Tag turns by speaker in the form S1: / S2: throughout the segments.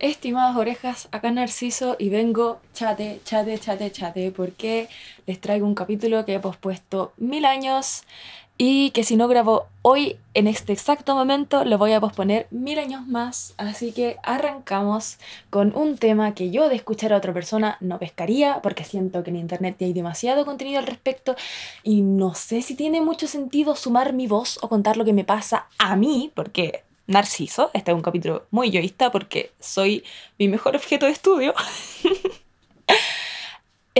S1: Estimadas orejas, acá Narciso y vengo chate, chate, chate, chate, porque les traigo un capítulo que he pospuesto mil años y que si no grabo hoy en este exacto momento lo voy a posponer mil años más. Así que arrancamos con un tema que yo de escuchar a otra persona no pescaría porque siento que en internet hay demasiado contenido al respecto y no sé si tiene mucho sentido sumar mi voz o contar lo que me pasa a mí porque Narciso. Este es un capítulo muy yoísta porque soy mi mejor objeto de estudio.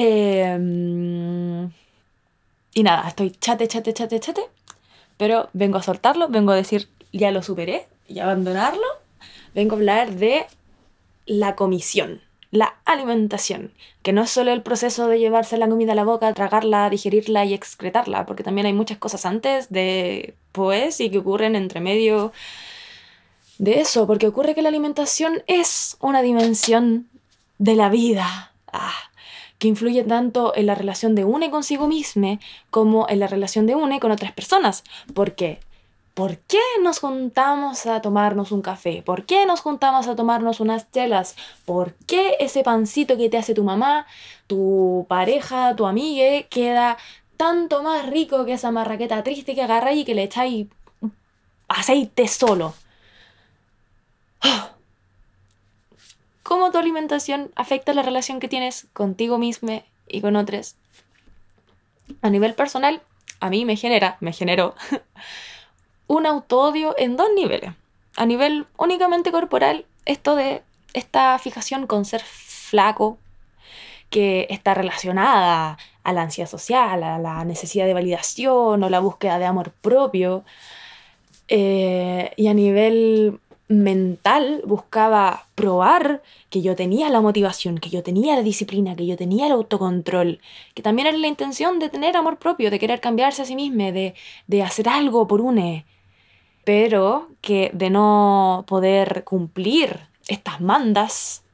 S1: Em, y nada, estoy chate, chate, chate, chate. Pero vengo a soltarlo, vengo a decir ya lo superé y abandonarlo. Vengo a hablar de la comisión, la alimentación, que no es solo el proceso de llevarse la comida a la boca, tragarla, digerirla y excretarla, porque también hay muchas cosas antes de pues y que ocurren entre medio de eso, porque ocurre que la alimentación es una dimensión de la vida, ah, que influye tanto en la relación de une consigo misma como en la relación de une con otras personas. ¿Por qué? ¿Por qué nos juntamos a tomarnos un café? ¿Por qué nos juntamos a tomarnos unas chelas? ¿Por qué ese pancito que te hace tu mamá, tu pareja, tu amiga, queda tanto más rico que esa marraqueta triste que agarráis y que le echáis aceite solo? ¿Cómo tu alimentación afecta la relación que tienes contigo mismo y con otros? A nivel personal, a mí me genera, me generó un autoodio en dos niveles. A nivel únicamente corporal, esto de esta fijación con ser flaco, que está relacionada a la ansiedad social, a la necesidad de validación o la búsqueda de amor propio. Eh, y a nivel mental buscaba probar que yo tenía la motivación, que yo tenía la disciplina, que yo tenía el autocontrol, que también era la intención de tener amor propio, de querer cambiarse a sí mismo, de, de hacer algo por une, pero que de no poder cumplir estas mandas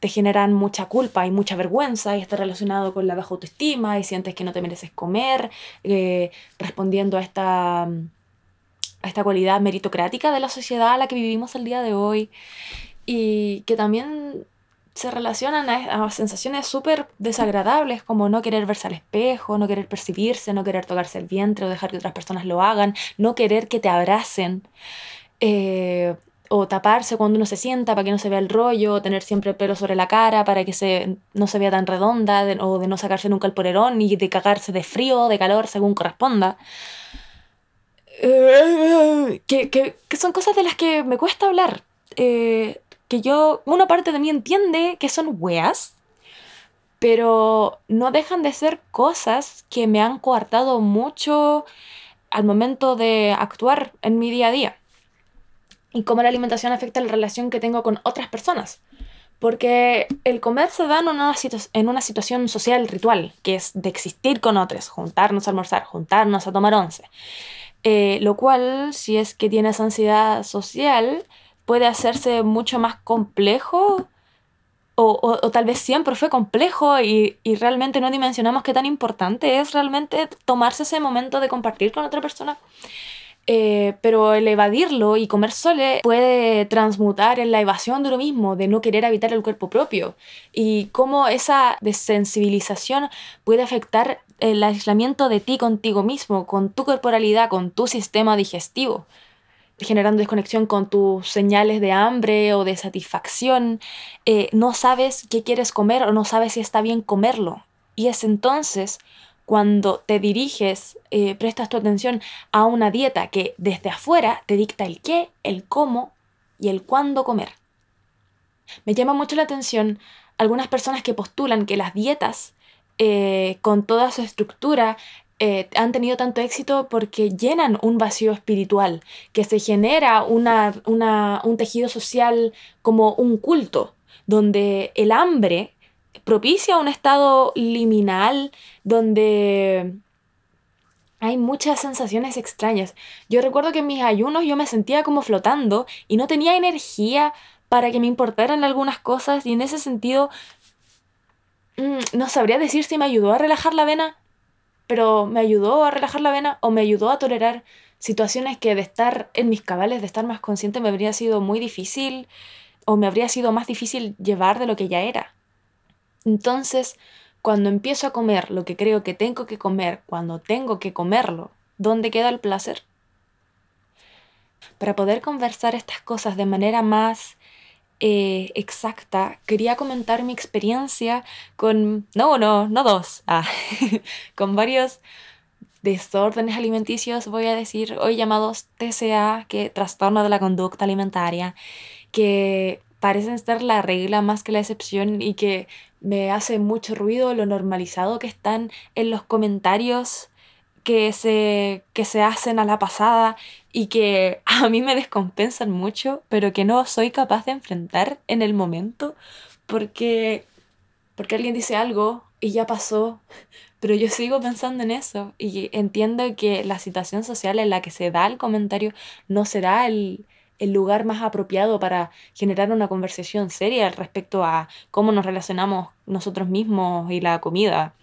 S1: te generan mucha culpa y mucha vergüenza y está relacionado con la baja autoestima y sientes que no te mereces comer, eh, respondiendo a esta esta cualidad meritocrática de la sociedad a la que vivimos el día de hoy y que también se relacionan a, sensaciones súper desagradables como no querer verse al espejo, no querer percibirse, no querer tocarse el vientre o dejar que otras personas lo hagan, no querer que te abracen. Eh, o taparse cuando uno se sienta para que no se vea el rollo, o tener siempre el pelo sobre la cara para que se, no se vea tan redonda, o de no sacarse nunca el polerón y de cagarse de frío o de calor según corresponda. Eh, que, que, que, son cosas de las que me cuesta hablar. Eh, que yo, una parte de mí entiende que son weas, pero no dejan de ser cosas que me han coartado mucho al momento de actuar en mi día a día. Y cómo la alimentación afecta la relación que tengo con otras personas. Porque el comer se da en una, en una situación social ritual, que es de existir con otros, juntarnos a almorzar, juntarnos a tomar once. Eh, lo cual, si es que tienes ansiedad social, puede hacerse mucho más complejo o, tal vez siempre fue complejo y, realmente no dimensionamos qué tan importante es realmente tomarse ese momento de compartir con otra persona. Eh, pero el evadirlo y comer sole puede transmutar en la evasión de lo mismo, de no querer habitar el cuerpo propio. Y cómo esa desensibilización puede afectar el aislamiento de ti contigo mismo, con tu corporalidad, con tu sistema digestivo, generando desconexión con tus señales de hambre o de satisfacción. Eh, no sabes qué quieres comer o no sabes si está bien comerlo. Y es entonces cuando te diriges, eh, prestas tu atención a una dieta que desde afuera te dicta el qué, el cómo y el cuándo comer. Me llama mucho la atención algunas personas que postulan que las dietas eh, con toda su estructura, eh, han tenido tanto éxito porque llenan un vacío espiritual, que se genera una, un tejido social como un culto, donde el hambre propicia un estado liminal, donde hay muchas sensaciones extrañas. Yo recuerdo que en mis ayunos yo me sentía como flotando y no tenía energía para que me importaran algunas cosas y en ese sentido no sabría decir si me ayudó a relajar la vena, pero me ayudó a relajar la vena o me ayudó a tolerar situaciones que de estar en mis cabales, de estar más consciente, me habría sido muy difícil o me habría sido más difícil llevar de lo que ya era. Entonces, cuando empiezo a comer lo que creo que tengo que comer, cuando tengo que comerlo, ¿dónde queda el placer? Para poder conversar estas cosas de manera más eh, exacta, quería comentar mi experiencia con, no uno, no dos, ah, con varios desórdenes alimenticios, voy a decir, hoy llamados TCA, que trastorno de la conducta alimentaria, que parecen ser la regla más que la excepción y que me hace mucho ruido lo normalizado que están en los comentarios que se, que se hacen a la pasada y que a mí me descompensan mucho, pero que no soy capaz de enfrentar en el momento porque, porque alguien dice algo y ya pasó, pero yo sigo pensando en eso y entiendo que la situación social en la que se da el comentario no será el, el lugar más apropiado para generar una conversación seria respecto a cómo nos relacionamos nosotros mismos y la comida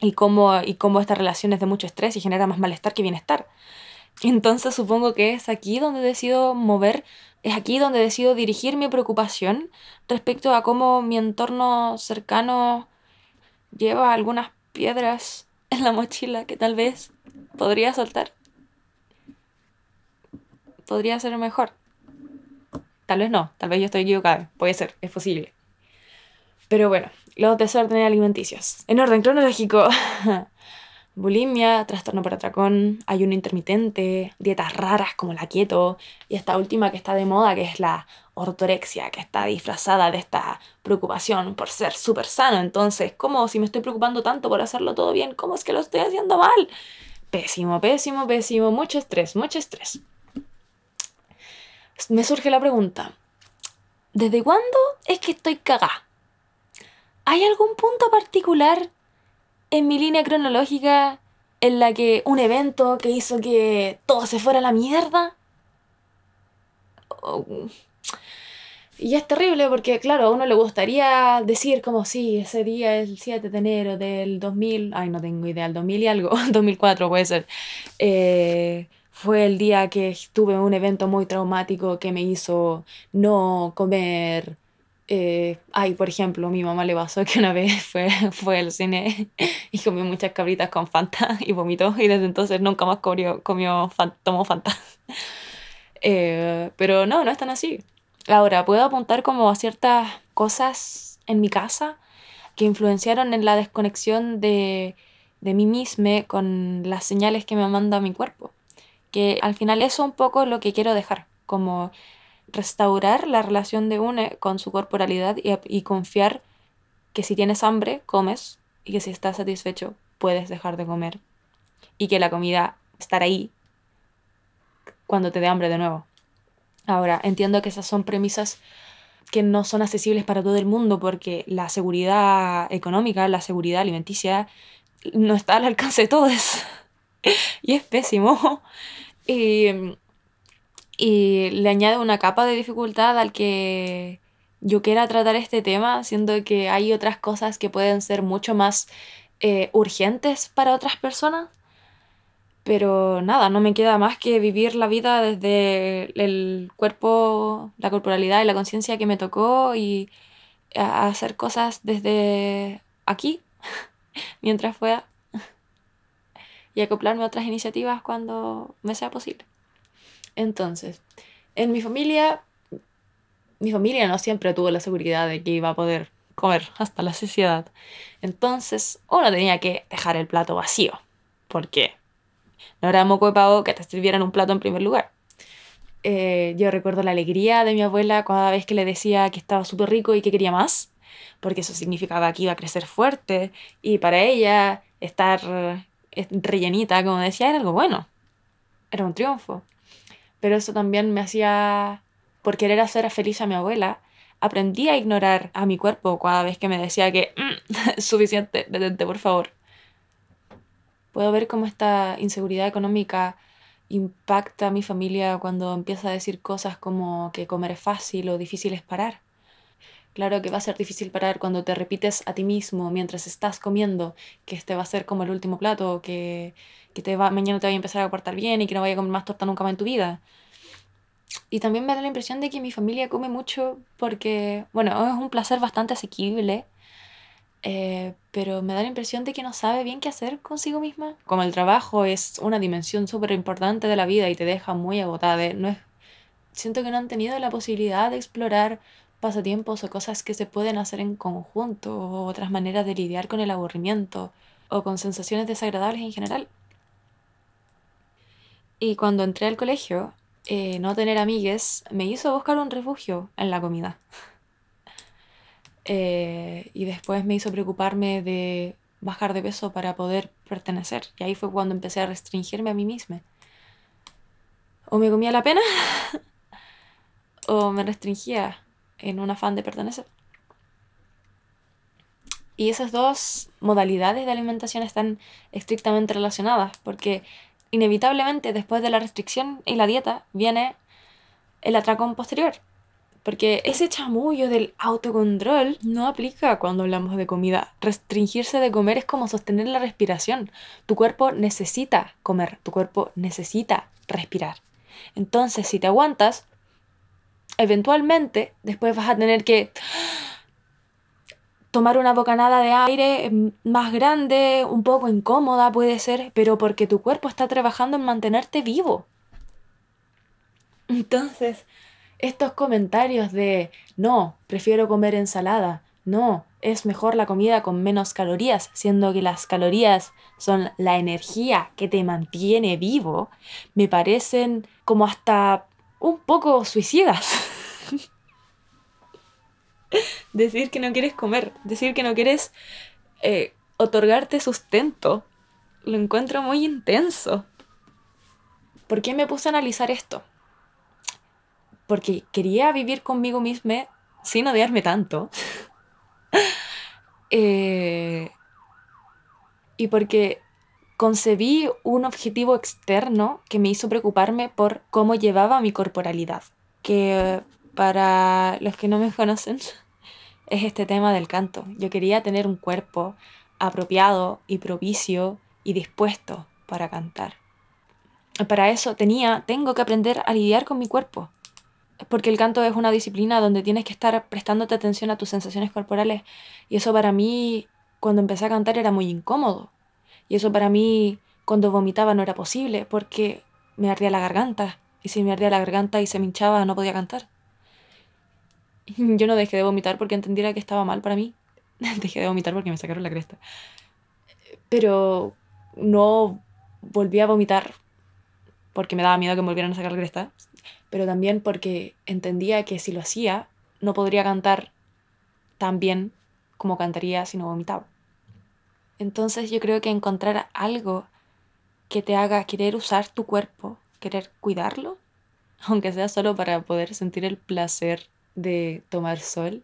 S1: y cómo, y cómo esta relación es de mucho estrés y genera más malestar que bienestar. Entonces supongo que es aquí donde decido mover, es aquí donde decido dirigir mi preocupación respecto a cómo mi entorno cercano lleva algunas piedras en la mochila que tal vez podría soltar. Podría ser mejor. Tal vez no, tal vez yo estoy equivocada. Puede ser, es posible. Pero bueno, los desórdenes alimenticios. En orden cronológico. bulimia, trastorno por atracón, ayuno intermitente, dietas raras como la keto y esta última que está de moda que es la ortorexia, que está disfrazada de esta preocupación por ser súper sano. Entonces, ¿cómo si me estoy preocupando tanto por hacerlo todo bien? ¿Cómo es que lo estoy haciendo mal? Pésimo, pésimo, pésimo, mucho estrés, mucho estrés. Me surge la pregunta, ¿desde cuándo es que estoy cagada? ¿Hay algún punto particular en mi línea cronológica en la que un evento que hizo que todo se fuera a la mierda. Oh, y es terrible porque, claro, a uno le gustaría decir como, sí, ese día es el 7 de enero del 2000, ay, no tengo idea, el 2000 y algo, 2004 puede ser. Eh, fue el día que tuve un evento muy traumático que me hizo no comer eh, ay, por ejemplo, mi mamá le pasó que una vez fue, fue al cine y comió muchas cabritas con Fanta y vomitó y desde entonces nunca más comió, comió tomó Fanta. Eh, pero no, no es tan así. Ahora, puedo apuntar como a ciertas cosas en mi casa que influenciaron en la desconexión de, de mí misma con las señales que me manda mi cuerpo. Que al final eso es un poco lo que quiero dejar, como restaurar la relación de uno con su corporalidad y, confiar que si tienes hambre, comes y que si estás satisfecho, puedes dejar de comer. Y que la comida estará ahí cuando te dé hambre de nuevo. Ahora, entiendo que esas son premisas que no son accesibles para todo el mundo porque la seguridad económica, la seguridad alimenticia, no está al alcance de todos. y es pésimo. Y y le añade una capa de dificultad al que yo quiera tratar este tema, siendo que hay otras cosas que pueden ser mucho más eh, urgentes para otras personas. Pero nada, no me queda más que vivir la vida desde el cuerpo, la corporalidad y la conciencia que me tocó y hacer cosas desde aquí, mientras pueda, y acoplarme a otras iniciativas cuando me sea posible. Entonces, en mi familia, mi familia no siempre tuvo la seguridad de que iba a poder comer hasta la saciedad. Entonces, uno tenía que dejar el plato vacío. porque No era moco de pavo que te sirvieran un plato en primer lugar. Eh, yo recuerdo la alegría de mi abuela cada vez que le decía que estaba súper rico y que quería más, porque eso significaba que iba a crecer fuerte y para ella estar eh, rellenita, como decía, era algo bueno. Era un triunfo pero eso también me hacía, por querer hacer feliz a mi abuela, aprendí a ignorar a mi cuerpo cada vez que me decía que mm, suficiente, detente por favor. Puedo ver cómo esta inseguridad económica impacta a mi familia cuando empieza a decir cosas como que comer es fácil o difícil es parar. Claro que va a ser difícil parar cuando te repites a ti mismo mientras estás comiendo que este va a ser como el último plato, que, que te va, mañana te va a empezar a portar bien y que no vaya a comer más torta nunca más en tu vida. Y también me da la impresión de que mi familia come mucho porque, bueno, es un placer bastante asequible, eh, pero me da la impresión de que no sabe bien qué hacer consigo misma. Como el trabajo es una dimensión súper importante de la vida y te deja muy agotada, no es, siento que no han tenido la posibilidad de explorar pasatiempos o cosas que se pueden hacer en conjunto o otras maneras de lidiar con el aburrimiento o con sensaciones desagradables en general. Y cuando entré al colegio, eh, no tener amigues me hizo buscar un refugio en la comida. Eh, y después me hizo preocuparme de bajar de peso para poder pertenecer. Y ahí fue cuando empecé a restringirme a mí misma. O me comía la pena o me restringía en un afán de pertenecer. Y esas dos modalidades de alimentación están estrictamente relacionadas porque inevitablemente después de la restricción y la dieta viene el atracón posterior. Porque ese chamullo del autocontrol no aplica cuando hablamos de comida. Restringirse de comer es como sostener la respiración. Tu cuerpo necesita comer, tu cuerpo necesita respirar. Entonces, si te aguantas, eventualmente después vas a tener que tomar una bocanada de aire más grande, un poco incómoda puede ser, pero porque tu cuerpo está trabajando en mantenerte vivo. Entonces, estos comentarios de, no, prefiero comer ensalada, no, es mejor la comida con menos calorías, siendo que las calorías son la energía que te mantiene vivo, me parecen como hasta un poco suicidas. decir que no quieres comer, decir que no quieres eh, otorgarte sustento. Lo encuentro muy intenso. ¿Por qué me puse a analizar esto? Porque quería vivir conmigo misma sin odiarme tanto. Eh, y porque concebí un objetivo externo que me hizo preocuparme por cómo llevaba mi corporalidad. Que para los que no me conocen, es este tema del canto. Yo quería tener un cuerpo apropiado y propicio y dispuesto para cantar. Para eso tenía, tengo que aprender a lidiar con mi cuerpo. Porque el canto es una disciplina donde tienes que estar prestándote atención a tus sensaciones corporales. Y eso para mí, cuando empecé a cantar, era muy incómodo. Y eso para mí, cuando vomitaba, no era posible porque me ardía la garganta. Y si me ardía la garganta y se me hinchaba, no podía cantar. Yo no dejé de vomitar porque entendiera que estaba mal para mí. dejé de vomitar porque me sacaron la cresta. Pero no volví a vomitar porque me daba miedo que me volvieran a sacar la cresta. Pero también porque entendía que si lo hacía, no podría cantar tan bien como cantaría si no vomitaba. Entonces yo creo que encontrar algo que te haga querer usar tu cuerpo, querer cuidarlo, aunque sea solo para poder sentir el placer de tomar sol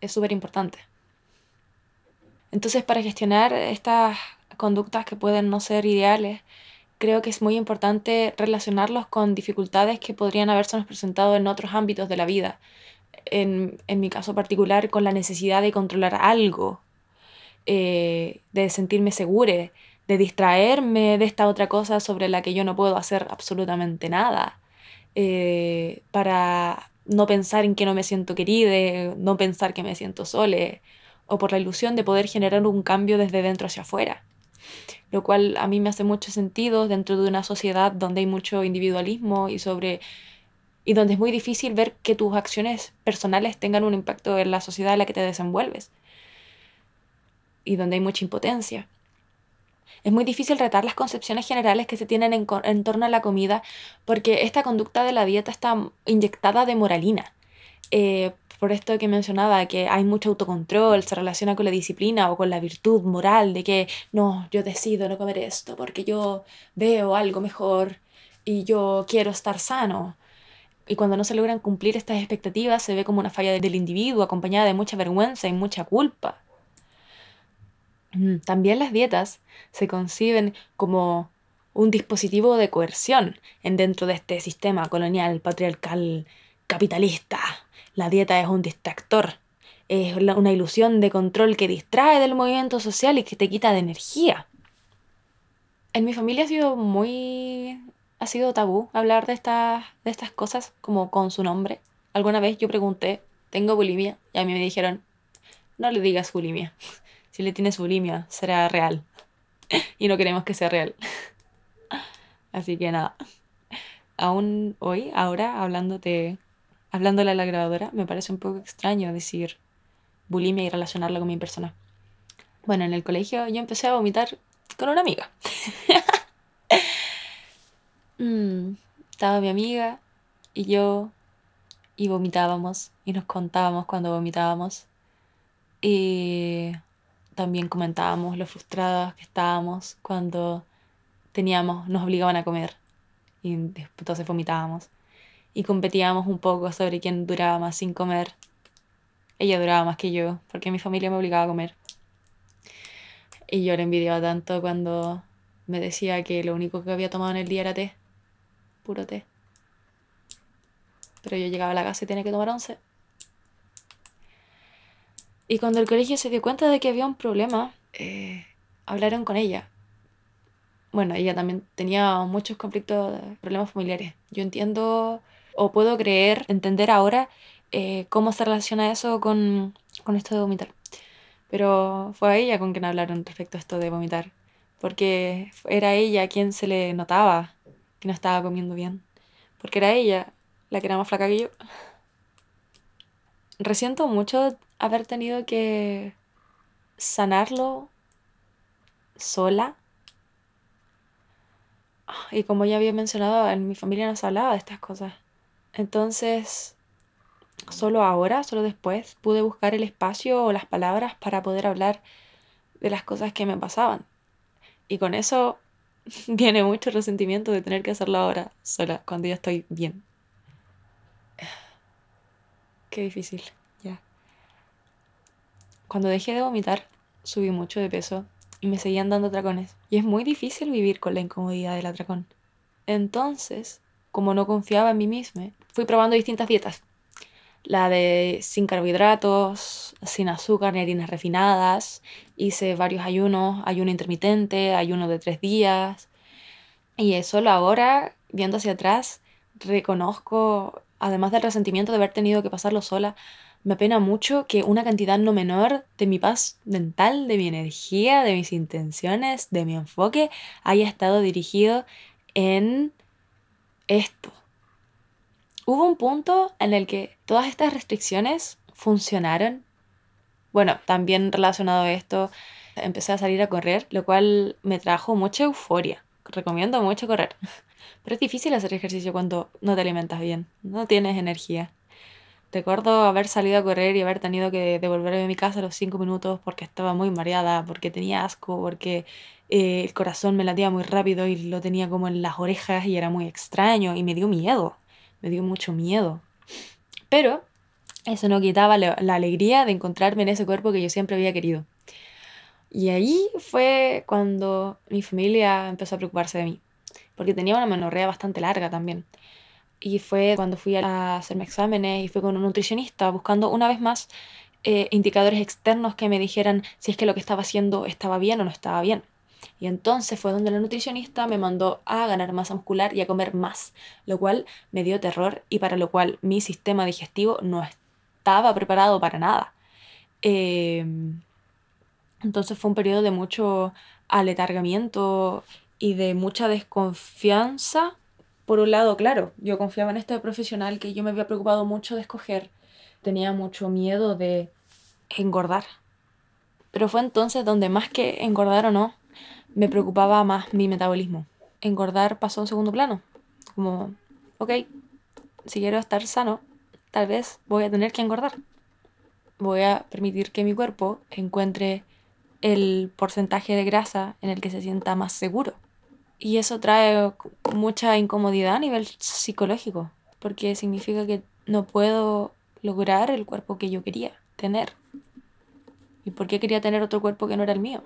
S1: es súper importante. Entonces, para gestionar estas conductas que pueden no ser ideales, creo que es muy importante relacionarlos con dificultades que podrían haberse presentado en otros ámbitos de la vida. En, mi caso particular, con la necesidad de controlar algo, eh, de sentirme segura, de distraerme de esta otra cosa sobre la que yo no puedo hacer absolutamente nada, eh, para no pensar en que no me siento querida, no pensar que me siento sola, o por la ilusión de poder generar un cambio desde dentro hacia afuera. Lo cual a mí me hace mucho sentido dentro de una sociedad donde hay mucho individualismo y sobre y donde es muy difícil ver que tus acciones personales tengan un impacto en la sociedad en la que te desenvuelves. Y donde hay mucha impotencia. Es muy difícil retar las concepciones generales que se tienen en, torno a la comida porque esta conducta de la dieta está inyectada de moralina. Eh, por esto que mencionaba, que hay mucho autocontrol, se relaciona con la disciplina o con la virtud moral de que no, yo decido no comer esto porque yo veo algo mejor y yo quiero estar sano. Y cuando no se logran cumplir estas expectativas se ve como una falla del individuo acompañada de mucha vergüenza y mucha culpa. También las dietas se conciben como un dispositivo de coerción en dentro de este sistema colonial, patriarcal, capitalista. La dieta es un distractor, es una ilusión de control que distrae del movimiento social y que te quita de energía. En mi familia ha sido muy ha sido tabú hablar de estas, de estas cosas como con su nombre. Alguna vez yo pregunté, ¿tengo bulimia? Y a mí me dijeron, no le digas bulimia. Si le tienes bulimia, será real. Y no queremos que sea real. Así que nada. Aún hoy, ahora, hablándote, hablándole a la grabadora, me parece un poco extraño decir bulimia y relacionarla con mi persona. Bueno, en el colegio yo empecé a vomitar con una amiga. Mm, estaba mi amiga y yo y vomitábamos y nos contábamos cuando vomitábamos. Y también comentábamos lo frustradas que estábamos cuando teníamos, nos obligaban a comer y entonces vomitábamos. Y competíamos un poco sobre quién duraba más sin comer. Ella duraba más que yo, porque mi familia me obligaba a comer. Y yo le envidiaba tanto cuando me decía que lo único que había tomado en el día era té, puro té. Pero yo llegaba a la casa y tenía que tomar once. Y cuando el colegio se dio cuenta de que había un problema, eh, hablaron con ella. Bueno, ella también tenía muchos conflictos, problemas familiares. Yo entiendo o puedo creer, entender ahora eh, cómo se relaciona eso con, con esto de vomitar. Pero fue a ella con quien hablaron respecto a esto de vomitar. Porque era ella quien se le notaba que no estaba comiendo bien. Porque era ella la que era más flaca que yo. Resiento mucho haber tenido que sanarlo sola. Y como ya había mencionado, en mi familia no se hablaba de estas cosas. Entonces, solo ahora, solo después, pude buscar el espacio o las palabras para poder hablar de las cosas que me pasaban. Y con eso viene mucho resentimiento de tener que hacerlo ahora, sola, cuando ya estoy bien. Qué difícil. Cuando dejé de vomitar, subí mucho de peso y me seguían dando atracones. Y es muy difícil vivir con la incomodidad del atracón. Entonces, como no confiaba en mí misma, fui probando distintas dietas. La de sin carbohidratos, sin azúcar ni harinas refinadas. Hice varios ayunos, ayuno intermitente, ayuno de tres días. Y solo ahora, viendo hacia atrás, reconozco, además del resentimiento de haber tenido que pasarlo sola, me apena mucho que una cantidad no menor de mi paz mental, de mi energía, de mis intenciones, de mi enfoque, haya estado dirigido en esto. Hubo un punto en el que todas estas restricciones funcionaron. Bueno, también relacionado a esto, empecé a salir a correr, lo cual me trajo mucha euforia. Recomiendo mucho correr. Pero es difícil hacer ejercicio cuando no te alimentas bien, no tienes energía. Recuerdo haber salido a correr y haber tenido que devolverme a mi casa a los cinco minutos porque estaba muy mareada, porque tenía asco, porque eh, el corazón me latía muy rápido y lo tenía como en las orejas y era muy extraño y me dio miedo, me dio mucho miedo. Pero eso no quitaba la, alegría de encontrarme en ese cuerpo que yo siempre había querido. Y ahí fue cuando mi familia empezó a preocuparse de mí, porque tenía una menorrea bastante larga también. Y fue cuando fui a hacerme exámenes y fui con un nutricionista buscando una vez más eh, indicadores externos que me dijeran si es que lo que estaba haciendo estaba bien o no estaba bien. Y entonces fue donde la nutricionista me mandó a ganar masa muscular y a comer más, lo cual me dio terror y para lo cual mi sistema digestivo no estaba preparado para nada. Em, entonces fue un periodo de mucho aletargamiento y de mucha desconfianza por un lado, claro, yo confiaba en este profesional que yo me había preocupado mucho de escoger. Tenía mucho miedo de engordar. Pero fue entonces donde más que engordar o no, me preocupaba más mi metabolismo. Engordar pasó a un segundo plano. Como, ok, si quiero estar sano, tal vez voy a tener que engordar. Voy a permitir que mi cuerpo encuentre el porcentaje de grasa en el que se sienta más seguro. Y eso trae mucha incomodidad a nivel psicológico, porque significa que no puedo lograr el cuerpo que yo quería tener. ¿Y por qué quería tener otro cuerpo que no era el mío?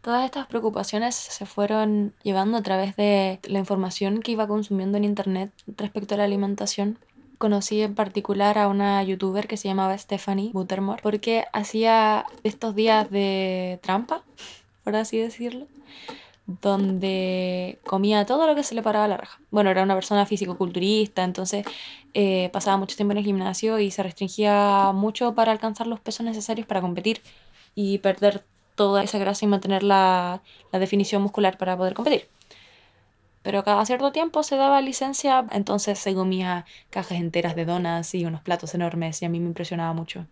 S1: Todas estas preocupaciones se fueron llevando a través de la información que iba consumiendo en internet respecto a la alimentación. Conocí en particular a una youtuber que se llamaba Stephanie Buttermore porque hacía estos días de trampa, por así decirlo, donde comía todo lo que se le paraba a la raja. Bueno, era una persona físico-culturista, entonces eh, pasaba mucho tiempo en el gimnasio y se restringía mucho para alcanzar los pesos necesarios para competir y perder toda esa grasa y mantener la, la definición muscular para poder competir. Pero cada cierto tiempo se daba licencia, entonces se comía cajas enteras de donas y unos platos enormes y a mí me impresionaba mucho.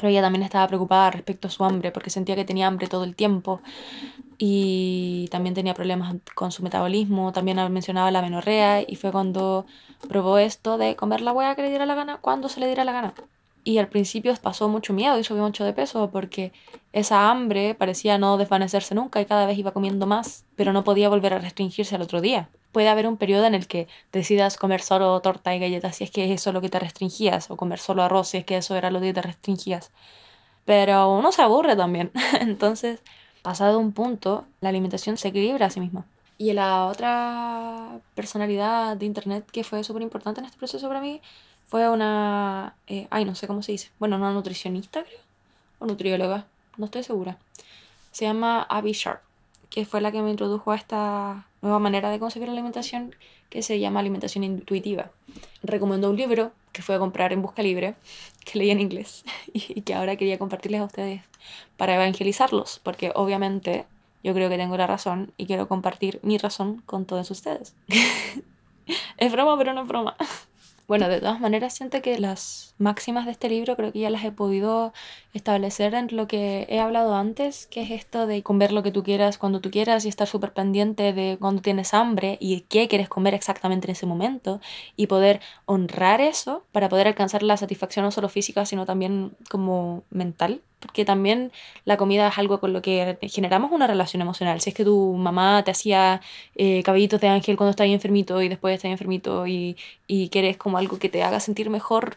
S1: Pero ella también estaba preocupada respecto a su hambre porque sentía que tenía hambre todo el tiempo y también tenía problemas con su metabolismo, también mencionaba la menorrea y fue cuando probó esto de comer la hueá que le diera la gana cuando se le diera la gana. Y al principio pasó mucho miedo y subió mucho de peso porque esa hambre parecía no desvanecerse nunca y cada vez iba comiendo más, pero no podía volver a restringirse al otro día. Puede haber un periodo en el que decidas comer solo torta y galletas si es que es eso lo que te restringías, o comer solo arroz si es que eso era lo que te restringías. Pero uno se aburre también. Entonces, pasado un punto, la alimentación se equilibra a sí misma. Y la otra personalidad de internet que fue súper importante en este proceso para mí fue una, eh, ay, no sé cómo se dice, bueno, una nutricionista creo, o nutrióloga, no estoy segura. Se llama Abby Sharp, que fue la que me introdujo a esta nueva manera de concebir la alimentación que se llama alimentación intuitiva. Recomendó un libro que fue a comprar en Busca Libre, que leí en inglés y que ahora quería compartirles a ustedes para evangelizarlos, porque obviamente yo creo que tengo la razón y quiero compartir mi razón con todos ustedes. es broma, pero no es broma. Bueno, de todas maneras siento que las máximas de este libro creo que ya las he podido establecer en lo que he hablado antes, que es esto de comer lo que tú quieras cuando tú quieras y estar súper pendiente de cuando tienes hambre y qué quieres comer exactamente en ese momento y poder honrar eso para poder alcanzar la satisfacción no solo física, sino también como mental porque también la comida es algo con lo que generamos una relación emocional. Si es que tu mamá te hacía eh, de ángel cuando estabas enfermito y después estás enfermito y, y quieres como algo que te haga sentir mejor,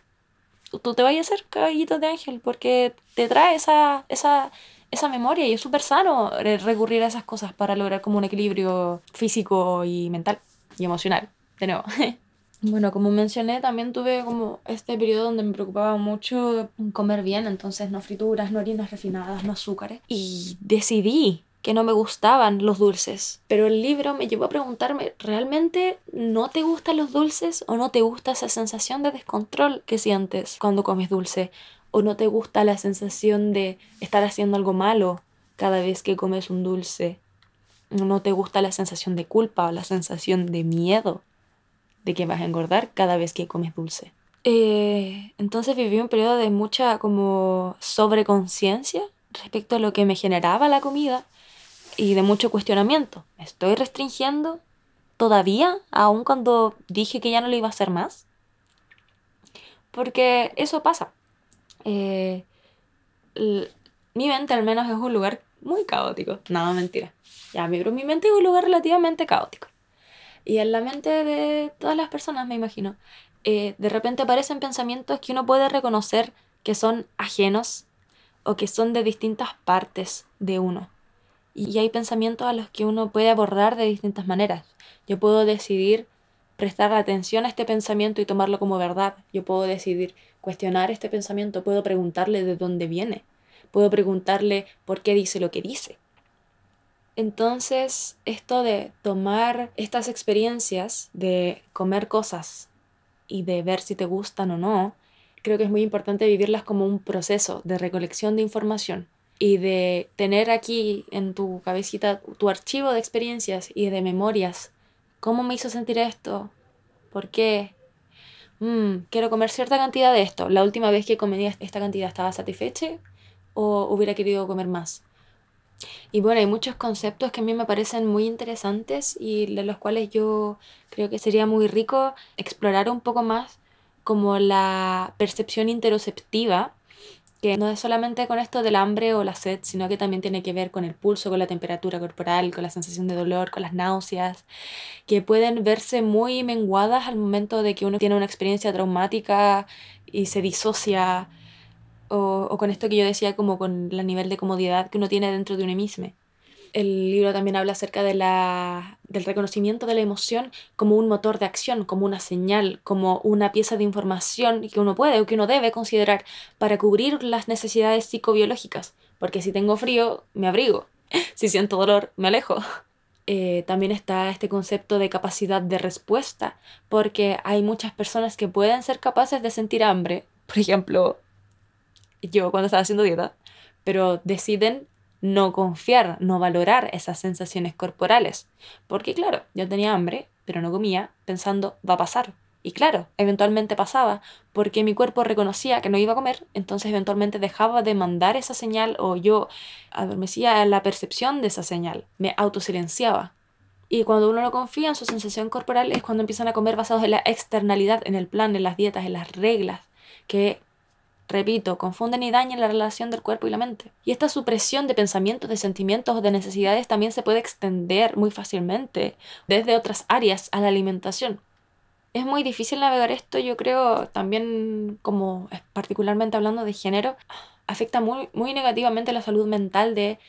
S1: tú te vayas a hacer cabellitos de ángel porque te trae esa, esa, esa memoria y es súper sano recurrir a esas cosas para lograr como un equilibrio físico y mental y emocional. De nuevo. Bueno, como mencioné, también tuve como este periodo donde me preocupaba mucho comer bien, entonces no frituras, no harinas refinadas, no azúcares. Y decidí que no me gustaban los dulces. Pero el libro me llevó a preguntarme, ¿realmente no te gustan los dulces o no te gusta esa sensación de descontrol que sientes cuando comes dulce? ¿O no te gusta la sensación de estar haciendo algo malo cada vez que comes un dulce? ¿O no te gusta la sensación de culpa o la sensación de miedo de que vas a engordar cada vez que comes dulce. Eh, entonces viví un periodo de mucha como sobreconciencia respecto a lo que me generaba la comida y de mucho cuestionamiento. ¿Me estoy restringiendo todavía, aun cuando dije que ya no lo iba a hacer más? Porque eso pasa. Eh, mi mente al menos es un lugar muy caótico. No, mentira. Ya, pero mi mente es un lugar relativamente caótico. Y en la mente de todas las personas, me imagino, eh, de repente aparecen pensamientos que uno puede reconocer que son ajenos o que son de distintas partes de uno. Y hay pensamientos a los que uno puede abordar de distintas maneras. Yo puedo decidir prestar atención a este pensamiento y tomarlo como verdad. Yo puedo decidir cuestionar este pensamiento, puedo preguntarle de dónde viene, puedo preguntarle por qué dice lo que dice. Entonces, esto de tomar estas experiencias, de comer cosas y de ver si te gustan o no, creo que es muy importante vivirlas como un proceso de recolección de información y de tener aquí en tu cabecita tu archivo de experiencias y de memorias. ¿Cómo me hizo sentir esto? ¿Por qué? Mm, quiero comer cierta cantidad de esto. ¿La última vez que comí esta cantidad estaba satisfecha o hubiera querido comer más? Y bueno, hay muchos conceptos que a mí me parecen muy interesantes y de los cuales yo creo que sería muy rico explorar un poco más como la percepción interoceptiva, que no es solamente con esto del hambre o la sed, sino que también tiene que ver con el pulso, con la temperatura corporal, con la sensación de dolor, con las náuseas, que pueden verse muy menguadas al momento de que uno tiene una experiencia traumática y se disocia o, con esto que yo decía como con el nivel de comodidad que uno tiene dentro de uno mismo. El libro también habla acerca de la, del reconocimiento de la emoción como un motor de acción, como una señal, como una pieza de información que uno puede o que uno debe considerar para cubrir las necesidades psicobiológicas. Porque si tengo frío, me abrigo. si siento dolor, me alejo. Eh, también está este concepto de capacidad de respuesta, porque hay muchas personas que pueden ser capaces de sentir hambre, por ejemplo, yo cuando estaba haciendo dieta, pero deciden no confiar, no valorar esas sensaciones corporales. Porque claro, yo tenía hambre, pero no comía pensando, va a pasar. Y claro, eventualmente pasaba, porque mi cuerpo reconocía que no iba a comer, entonces eventualmente dejaba de mandar esa señal o yo adormecía la percepción de esa señal, me autosilenciaba. Y cuando uno no confía en su sensación corporal es cuando empiezan a comer basados en la externalidad, en el plan, en las dietas, en las reglas, que repito, confunden y dañan la relación del cuerpo y la mente. Y esta supresión de pensamientos, de sentimientos o de necesidades también se puede extender muy fácilmente desde otras áreas a la alimentación. Es muy difícil navegar esto, yo creo, también como particularmente hablando de género, afecta muy, muy negativamente la salud mental de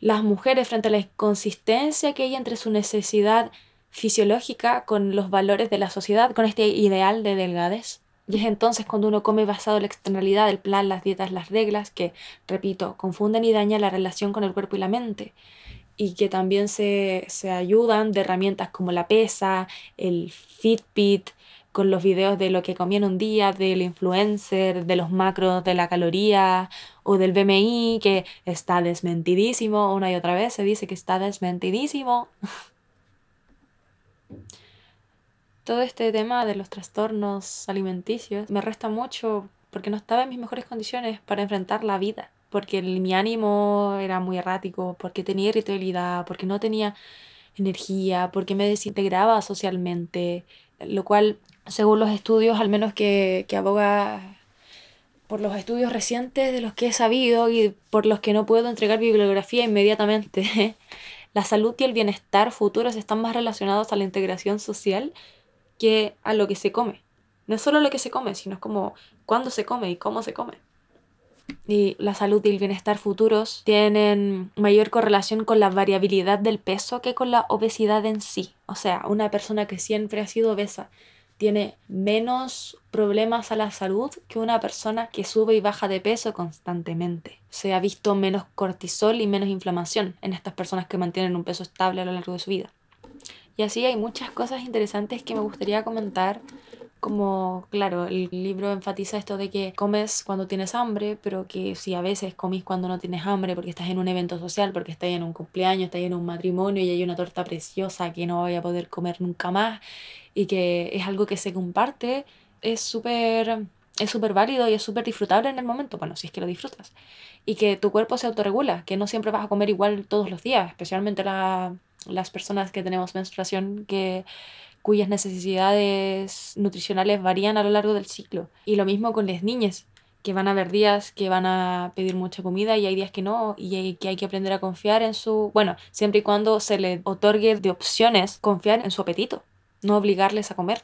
S1: las mujeres frente a la inconsistencia que hay entre su necesidad fisiológica con los valores de la sociedad, con este ideal de delgadez. Y es entonces cuando uno come basado en la externalidad, el plan, las dietas, las reglas, que, repito, confunden y dañan la relación con el cuerpo y la mente. Y que también se, se ayudan de herramientas como la pesa, el Fitbit, con los videos de lo que comían un día, del influencer, de los macros, de la caloría o del BMI, que está desmentidísimo. Una y otra vez se dice que está desmentidísimo. todo este tema de los trastornos alimenticios me resta mucho porque no estaba en mis mejores condiciones para enfrentar la vida, porque mi ánimo era muy errático, porque tenía irritabilidad, porque no tenía energía, porque me desintegraba socialmente, lo cual, según los estudios, al menos que, que aboga por los estudios recientes de los que he sabido y por los que no puedo entregar bibliografía inmediatamente, la salud y el bienestar futuros están más relacionados a la integración social que a lo que se come. No es solo lo que se come, sino es como cuándo se come y cómo se come. Y la salud y el bienestar futuros tienen mayor correlación con la variabilidad del peso que con la obesidad en sí. O sea, una persona que siempre ha sido obesa tiene menos problemas a la salud que una persona que sube y baja de peso constantemente. Se ha visto menos cortisol y menos inflamación en estas personas que mantienen un peso estable a lo largo de su vida. Y así hay muchas cosas interesantes que me gustaría comentar. Como, claro, el libro enfatiza esto de que comes cuando tienes hambre, pero que si a veces comís cuando no tienes hambre porque estás en un evento social, porque estás en un cumpleaños, estás en un matrimonio y hay una torta preciosa que no voy a poder comer nunca más y que es algo que se comparte, es súper es súper válido y es súper disfrutable en el momento, bueno, si es que lo disfrutas. Y que tu cuerpo se autorregula, que no siempre vas a comer igual todos los días, especialmente la, las personas que tenemos menstruación que cuyas necesidades nutricionales varían a lo largo del ciclo. Y lo mismo con las niñas, que van a haber días que van a pedir mucha comida y hay días que no, y que hay que aprender a confiar en su, bueno, siempre y cuando se le otorgue de opciones, confiar en su apetito, no obligarles a comer.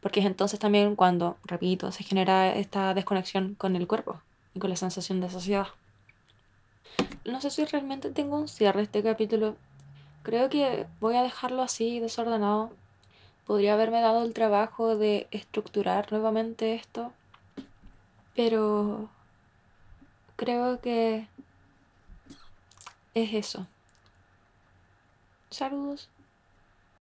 S1: Porque es entonces también cuando, repito, se genera esta desconexión con el cuerpo y con la sensación de saciedad. No sé si realmente tengo un cierre este capítulo. Creo que voy a dejarlo así, desordenado. Podría haberme dado el trabajo de estructurar nuevamente esto. Pero creo que es eso. Saludos.